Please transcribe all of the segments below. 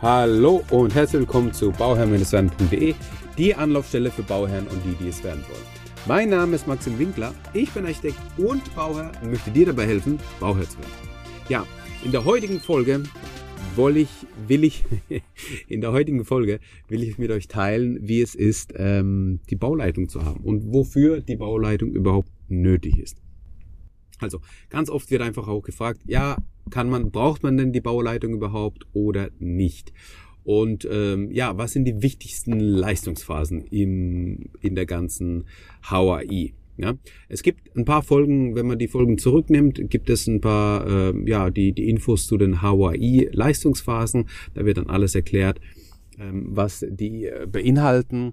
Hallo und herzlich willkommen zu bauherrn-werden.de, die Anlaufstelle für Bauherren und die, die es werden wollen. Mein Name ist Maxim Winkler, ich bin Architekt und Bauherr und möchte dir dabei helfen, Bauherr zu werden. Ja, in der heutigen Folge will ich, will ich, in der heutigen Folge will ich mit euch teilen, wie es ist, ähm, die Bauleitung zu haben und wofür die Bauleitung überhaupt nötig ist. Also ganz oft wird einfach auch gefragt, ja, kann man, braucht man denn die Bauleitung überhaupt oder nicht? Und ähm, ja, was sind die wichtigsten Leistungsphasen im, in der ganzen HAI? Ja, es gibt ein paar Folgen, wenn man die Folgen zurücknimmt, gibt es ein paar, äh, ja, die, die Infos zu den HAI-Leistungsphasen. Da wird dann alles erklärt, ähm, was die äh, beinhalten.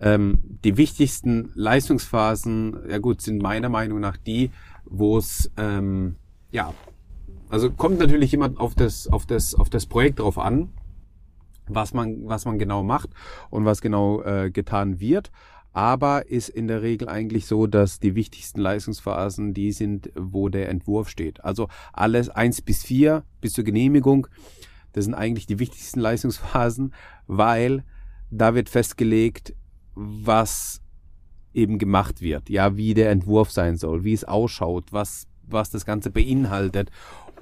Ähm, die wichtigsten Leistungsphasen, ja gut, sind meiner Meinung nach die, wo es, ähm, ja, also kommt natürlich immer auf das, auf das, auf das Projekt drauf an, was man, was man genau macht und was genau äh, getan wird. Aber ist in der Regel eigentlich so, dass die wichtigsten Leistungsphasen die sind, wo der Entwurf steht. Also alles eins bis vier bis zur Genehmigung, das sind eigentlich die wichtigsten Leistungsphasen, weil da wird festgelegt, was eben gemacht wird. Ja, wie der Entwurf sein soll, wie es ausschaut, was, was das Ganze beinhaltet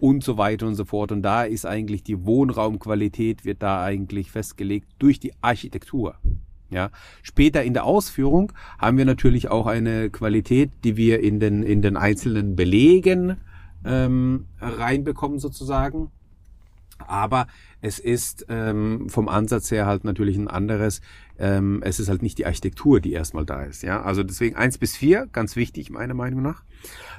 und so weiter und so fort. Und da ist eigentlich die Wohnraumqualität wird da eigentlich festgelegt durch die Architektur. Ja, später in der Ausführung haben wir natürlich auch eine Qualität, die wir in den in den einzelnen Belegen ähm, reinbekommen sozusagen. Aber es ist ähm, vom Ansatz her halt natürlich ein anderes. Ähm, es ist halt nicht die Architektur, die erstmal da ist. Ja, also deswegen eins bis vier, ganz wichtig meiner Meinung nach.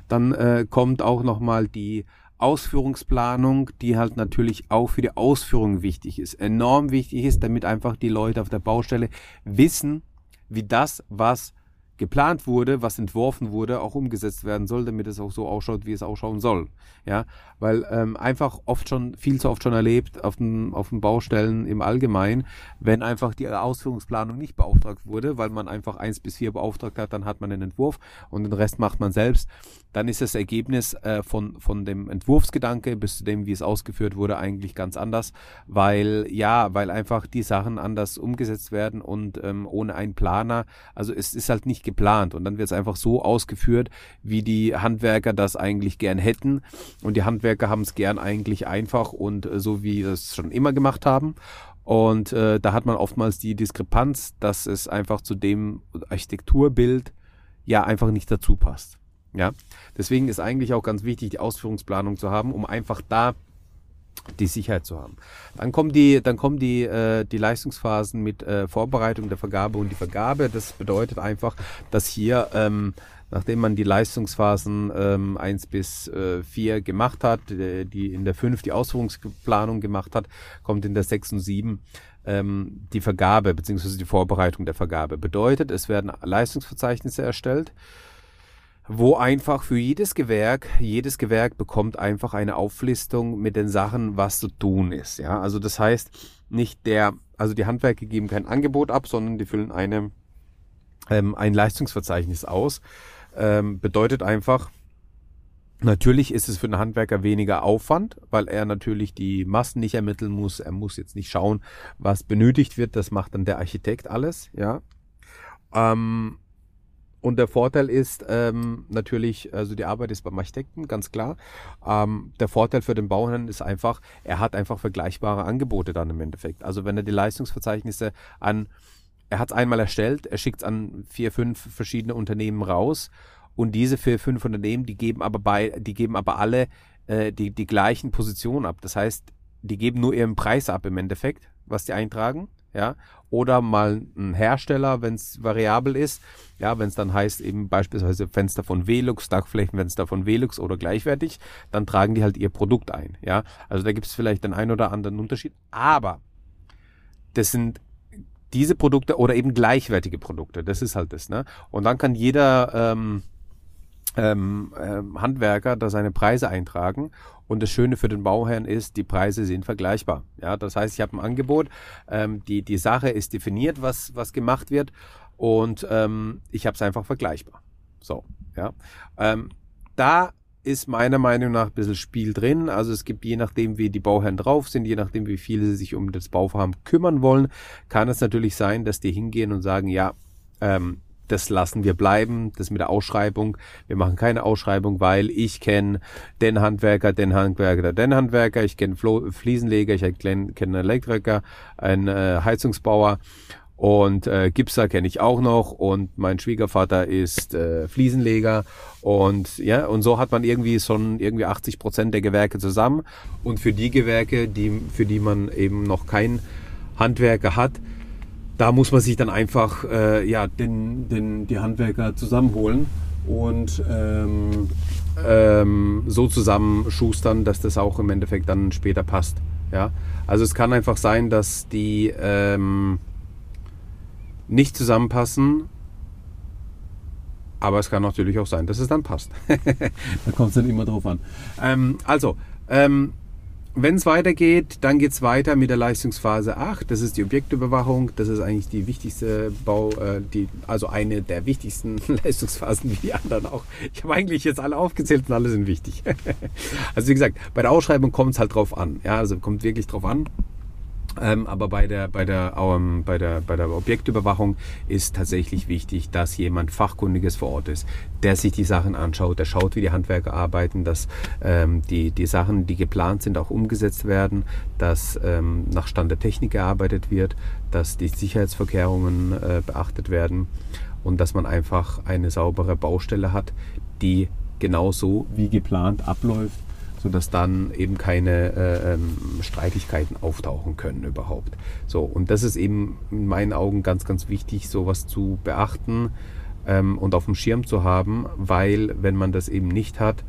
Dann äh, kommt auch nochmal die Ausführungsplanung, die halt natürlich auch für die Ausführung wichtig ist, enorm wichtig ist, damit einfach die Leute auf der Baustelle wissen, wie das, was geplant wurde, was entworfen wurde, auch umgesetzt werden soll, damit es auch so ausschaut, wie es ausschauen soll. Ja, weil ähm, einfach oft schon, viel zu oft schon erlebt auf den, auf den Baustellen im Allgemeinen, wenn einfach die Ausführungsplanung nicht beauftragt wurde, weil man einfach eins bis vier beauftragt hat, dann hat man einen Entwurf und den Rest macht man selbst, dann ist das Ergebnis äh, von, von dem Entwurfsgedanke bis zu dem, wie es ausgeführt wurde, eigentlich ganz anders, weil ja, weil einfach die Sachen anders umgesetzt werden und ähm, ohne einen Planer, also es ist halt nicht geplant. Und dann wird es einfach so ausgeführt, wie die Handwerker das eigentlich gern hätten. Und die Handwerker haben es gern eigentlich einfach und äh, so wie das schon immer gemacht haben. Und äh, da hat man oftmals die Diskrepanz, dass es einfach zu dem Architekturbild ja einfach nicht dazu passt. Ja, deswegen ist eigentlich auch ganz wichtig, die Ausführungsplanung zu haben, um einfach da die Sicherheit zu haben. Dann kommen die, dann kommen die, äh, die Leistungsphasen mit äh, Vorbereitung der Vergabe und die Vergabe. Das bedeutet einfach, dass hier, ähm, nachdem man die Leistungsphasen ähm, 1 bis äh, 4 gemacht hat, äh, die in der 5 die Ausführungsplanung gemacht hat, kommt in der 6 und 7 ähm, die Vergabe bzw. die Vorbereitung der Vergabe. Bedeutet, es werden Leistungsverzeichnisse erstellt wo einfach für jedes Gewerk, jedes Gewerk bekommt einfach eine Auflistung mit den Sachen, was zu tun ist. Ja, also das heißt, nicht der, also die Handwerker geben kein Angebot ab, sondern die füllen eine, ähm, ein Leistungsverzeichnis aus. Ähm, bedeutet einfach, Natürlich ist es für den Handwerker weniger Aufwand, weil er natürlich die Massen nicht ermitteln muss. Er muss jetzt nicht schauen, was benötigt wird. Das macht dann der Architekt alles, ja. Ähm, und der Vorteil ist ähm, natürlich, also die Arbeit ist beim Architekten, ganz klar. Ähm, der Vorteil für den Bauherrn ist einfach, er hat einfach vergleichbare Angebote dann im Endeffekt. Also wenn er die Leistungsverzeichnisse an, er hat es einmal erstellt, er schickt es an vier, fünf verschiedene Unternehmen raus und diese vier, fünf Unternehmen, die geben aber bei, die geben aber alle äh, die, die gleichen Positionen ab. Das heißt, die geben nur ihren Preis ab im Endeffekt, was die eintragen ja, oder mal ein Hersteller, wenn es variabel ist, ja, wenn es dann heißt eben beispielsweise Fenster von Velux, Dachflächenfenster von Velux oder gleichwertig, dann tragen die halt ihr Produkt ein, ja. Also da gibt es vielleicht den ein oder anderen Unterschied, aber das sind diese Produkte oder eben gleichwertige Produkte, das ist halt das, ne? Und dann kann jeder ähm, ähm, ähm, Handwerker da seine Preise eintragen. Und das Schöne für den Bauherrn ist, die Preise sind vergleichbar. Ja, das heißt, ich habe ein Angebot, ähm, die, die Sache ist definiert, was, was gemacht wird und ähm, ich habe es einfach vergleichbar. So, ja. Ähm, da ist meiner Meinung nach ein bisschen Spiel drin. Also es gibt je nachdem, wie die Bauherren drauf sind, je nachdem, wie viele sie sich um das Bauvorhaben kümmern wollen, kann es natürlich sein, dass die hingehen und sagen, ja, ähm, das lassen wir bleiben, das mit der Ausschreibung. Wir machen keine Ausschreibung, weil ich kenne den Handwerker, den Handwerker, den Handwerker, ich kenne Fliesenleger, ich kenne einen Elektriker, einen äh, Heizungsbauer. Und äh, Gipser kenne ich auch noch. Und mein Schwiegervater ist äh, Fliesenleger. Und ja und so hat man irgendwie schon irgendwie 80 Prozent der Gewerke zusammen. Und für die Gewerke, die für die man eben noch keinen Handwerker hat, da muss man sich dann einfach äh, ja den, den die Handwerker zusammenholen und ähm, ähm, so zusammenschustern, dass das auch im Endeffekt dann später passt. Ja, also es kann einfach sein, dass die ähm, nicht zusammenpassen. Aber es kann natürlich auch sein, dass es dann passt. da kommt es dann immer drauf an. Ähm, also, ähm, wenn es weitergeht, dann geht es weiter mit der Leistungsphase 8. Das ist die Objektüberwachung. Das ist eigentlich die wichtigste Bau, äh, die, also eine der wichtigsten Leistungsphasen wie die anderen auch. Ich habe eigentlich jetzt alle aufgezählt und alle sind wichtig. also wie gesagt, bei der Ausschreibung kommt es halt drauf an. Ja, also kommt wirklich drauf an. Ähm, aber bei der, bei, der, ähm, bei, der, bei der Objektüberwachung ist tatsächlich wichtig, dass jemand Fachkundiges vor Ort ist, der sich die Sachen anschaut, der schaut, wie die Handwerker arbeiten, dass ähm, die, die Sachen, die geplant sind, auch umgesetzt werden, dass ähm, nach Stand der Technik gearbeitet wird, dass die Sicherheitsverkehrungen äh, beachtet werden und dass man einfach eine saubere Baustelle hat, die genauso wie geplant abläuft sodass dann eben keine äh, ähm, Streitigkeiten auftauchen können überhaupt. So, und das ist eben in meinen Augen ganz, ganz wichtig, sowas zu beachten ähm, und auf dem Schirm zu haben, weil wenn man das eben nicht hat,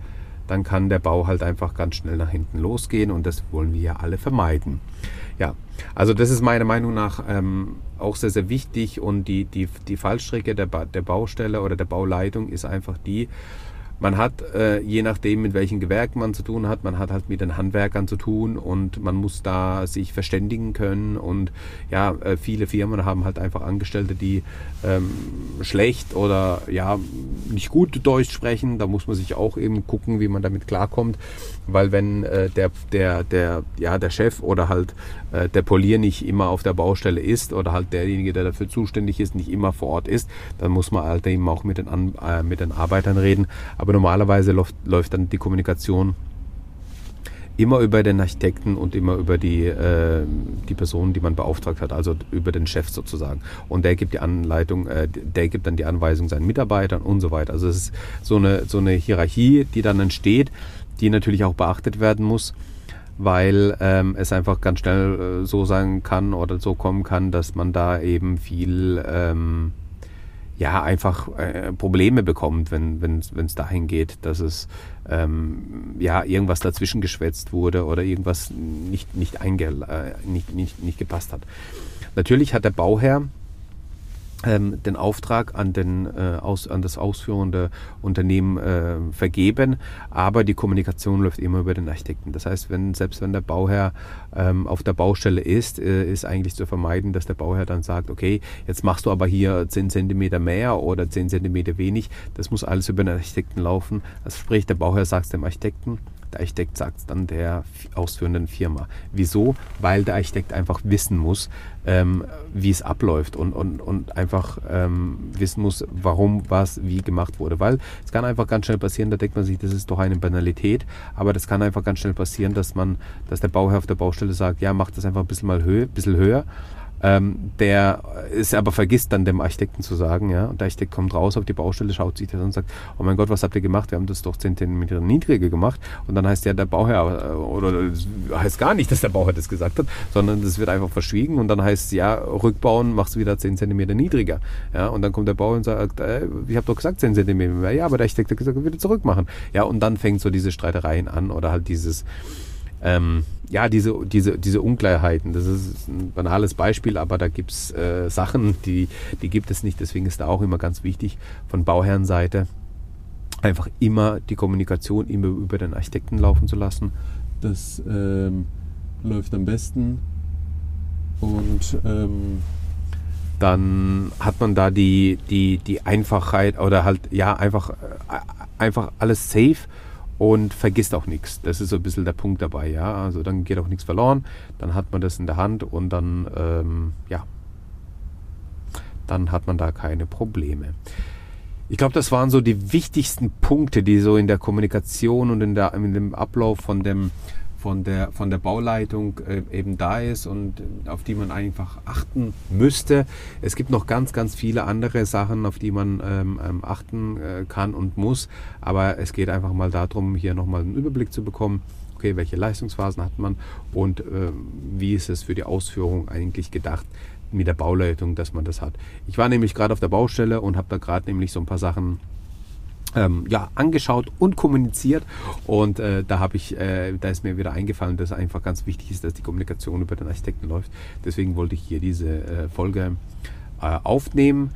dann kann der Bau halt einfach ganz schnell nach hinten losgehen und das wollen wir ja alle vermeiden. Ja, also das ist meiner Meinung nach ähm, auch sehr, sehr wichtig und die, die, die Fallstrecke der, ba der Baustelle oder der Bauleitung ist einfach die, man hat, äh, je nachdem, mit welchen Gewerken man zu tun hat, man hat halt mit den Handwerkern zu tun und man muss da sich verständigen können. Und ja, äh, viele Firmen haben halt einfach Angestellte, die ähm, schlecht oder ja nicht gut Deutsch sprechen. Da muss man sich auch eben gucken, wie man damit klarkommt. Weil wenn äh, der, der, der, ja, der Chef oder halt äh, der Polier nicht immer auf der Baustelle ist oder halt derjenige, der dafür zuständig ist, nicht immer vor Ort ist, dann muss man halt eben auch mit den, An äh, mit den Arbeitern reden. Aber normalerweise läuft, läuft dann die Kommunikation immer über den Architekten und immer über die, äh, die Person, die man beauftragt hat, also über den Chef sozusagen. Und der gibt die Anleitung, äh, der gibt dann die Anweisung seinen Mitarbeitern und so weiter. Also es ist so eine, so eine Hierarchie, die dann entsteht, die natürlich auch beachtet werden muss weil ähm, es einfach ganz schnell äh, so sein kann oder so kommen kann, dass man da eben viel ähm, ja einfach äh, Probleme bekommt, wenn wenn es dahin geht, dass es ähm, ja irgendwas dazwischen geschwätzt wurde oder irgendwas nicht nicht, einge, äh, nicht, nicht, nicht gepasst hat. Natürlich hat der Bauherr ähm, den Auftrag an, den, äh, aus, an das ausführende Unternehmen äh, vergeben, aber die Kommunikation läuft immer über den Architekten. Das heißt, wenn, selbst wenn der Bauherr ähm, auf der Baustelle ist, äh, ist eigentlich zu vermeiden, dass der Bauherr dann sagt, okay, jetzt machst du aber hier 10 cm mehr oder 10 cm wenig. Das muss alles über den Architekten laufen. Also sprich, der Bauherr sagt es dem Architekten, der Architekt sagt es dann der ausführenden Firma. Wieso? Weil der Architekt einfach wissen muss, ähm, wie es abläuft und, und, und einfach ähm, wissen muss, warum was wie gemacht wurde. Weil es kann einfach ganz schnell passieren, da denkt man sich, das ist doch eine Banalität, aber das kann einfach ganz schnell passieren, dass man, dass der Bauherr auf der Baustelle sagt, ja, mach das einfach ein bisschen mal höher, bisschen höher ähm, der es aber vergisst dann dem Architekten zu sagen, ja, und der Architekt kommt raus auf die Baustelle, schaut sich das an und sagt, oh mein Gott, was habt ihr gemacht? Wir haben das doch 10 cm niedriger gemacht. Und dann heißt ja der Bauherr, äh, oder heißt gar nicht, dass der Bauherr das gesagt hat, sondern das wird einfach verschwiegen und dann heißt es, ja, rückbauen, machst du wieder 10 cm niedriger. Ja, und dann kommt der Bauherr und sagt, äh, ich habe doch gesagt 10 cm mehr. Ja, aber der Architekt hat gesagt, wieder zurück machen. Ja, und dann fängt so diese Streitereien an oder halt dieses, ähm, ja, diese, diese, diese Ungleichheiten, das ist ein banales Beispiel, aber da gibt es äh, Sachen, die, die gibt es nicht. Deswegen ist da auch immer ganz wichtig von Bauherrenseite einfach immer die Kommunikation immer über den Architekten laufen zu lassen. Das ähm, läuft am besten und ähm, dann hat man da die, die, die Einfachheit oder halt ja einfach, äh, einfach alles safe und vergisst auch nichts. Das ist so ein bisschen der Punkt dabei, ja. Also dann geht auch nichts verloren, dann hat man das in der Hand und dann, ähm, ja, dann hat man da keine Probleme. Ich glaube, das waren so die wichtigsten Punkte, die so in der Kommunikation und in, der, in dem Ablauf von dem von der, von der Bauleitung äh, eben da ist und auf die man einfach achten müsste. Es gibt noch ganz, ganz viele andere Sachen, auf die man ähm, ähm, achten äh, kann und muss. Aber es geht einfach mal darum, hier nochmal einen Überblick zu bekommen. Okay, welche Leistungsphasen hat man und äh, wie ist es für die Ausführung eigentlich gedacht mit der Bauleitung, dass man das hat. Ich war nämlich gerade auf der Baustelle und habe da gerade nämlich so ein paar Sachen ähm, ja, angeschaut und kommuniziert. Und äh, da habe ich, äh, da ist mir wieder eingefallen, dass einfach ganz wichtig ist, dass die Kommunikation über den Architekten läuft. Deswegen wollte ich hier diese äh, Folge äh, aufnehmen.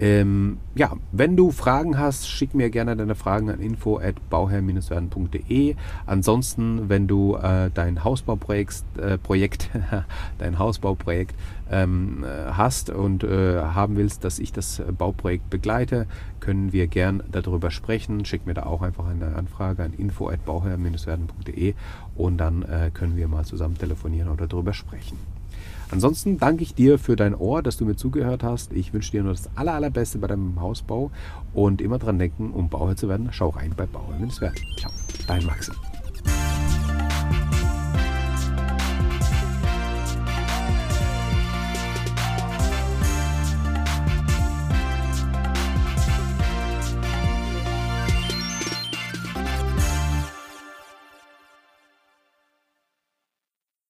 Ähm, ja, wenn du Fragen hast, schick mir gerne deine Fragen an info at bauherr-werden.de. Ansonsten, wenn du äh, dein Hausbauprojekt, äh, Projekt, dein Hausbauprojekt ähm, äh, hast und äh, haben willst, dass ich das Bauprojekt begleite, können wir gern darüber sprechen. Schick mir da auch einfach eine Anfrage an info at bauherr-werden.de und dann äh, können wir mal zusammen telefonieren oder darüber sprechen. Ansonsten danke ich dir für dein Ohr, dass du mir zugehört hast. Ich wünsche dir nur das aller, allerbeste bei deinem Hausbau und immer dran denken, um Bauherr zu werden, schau rein bei Bauherr Ciao, dein Maxim.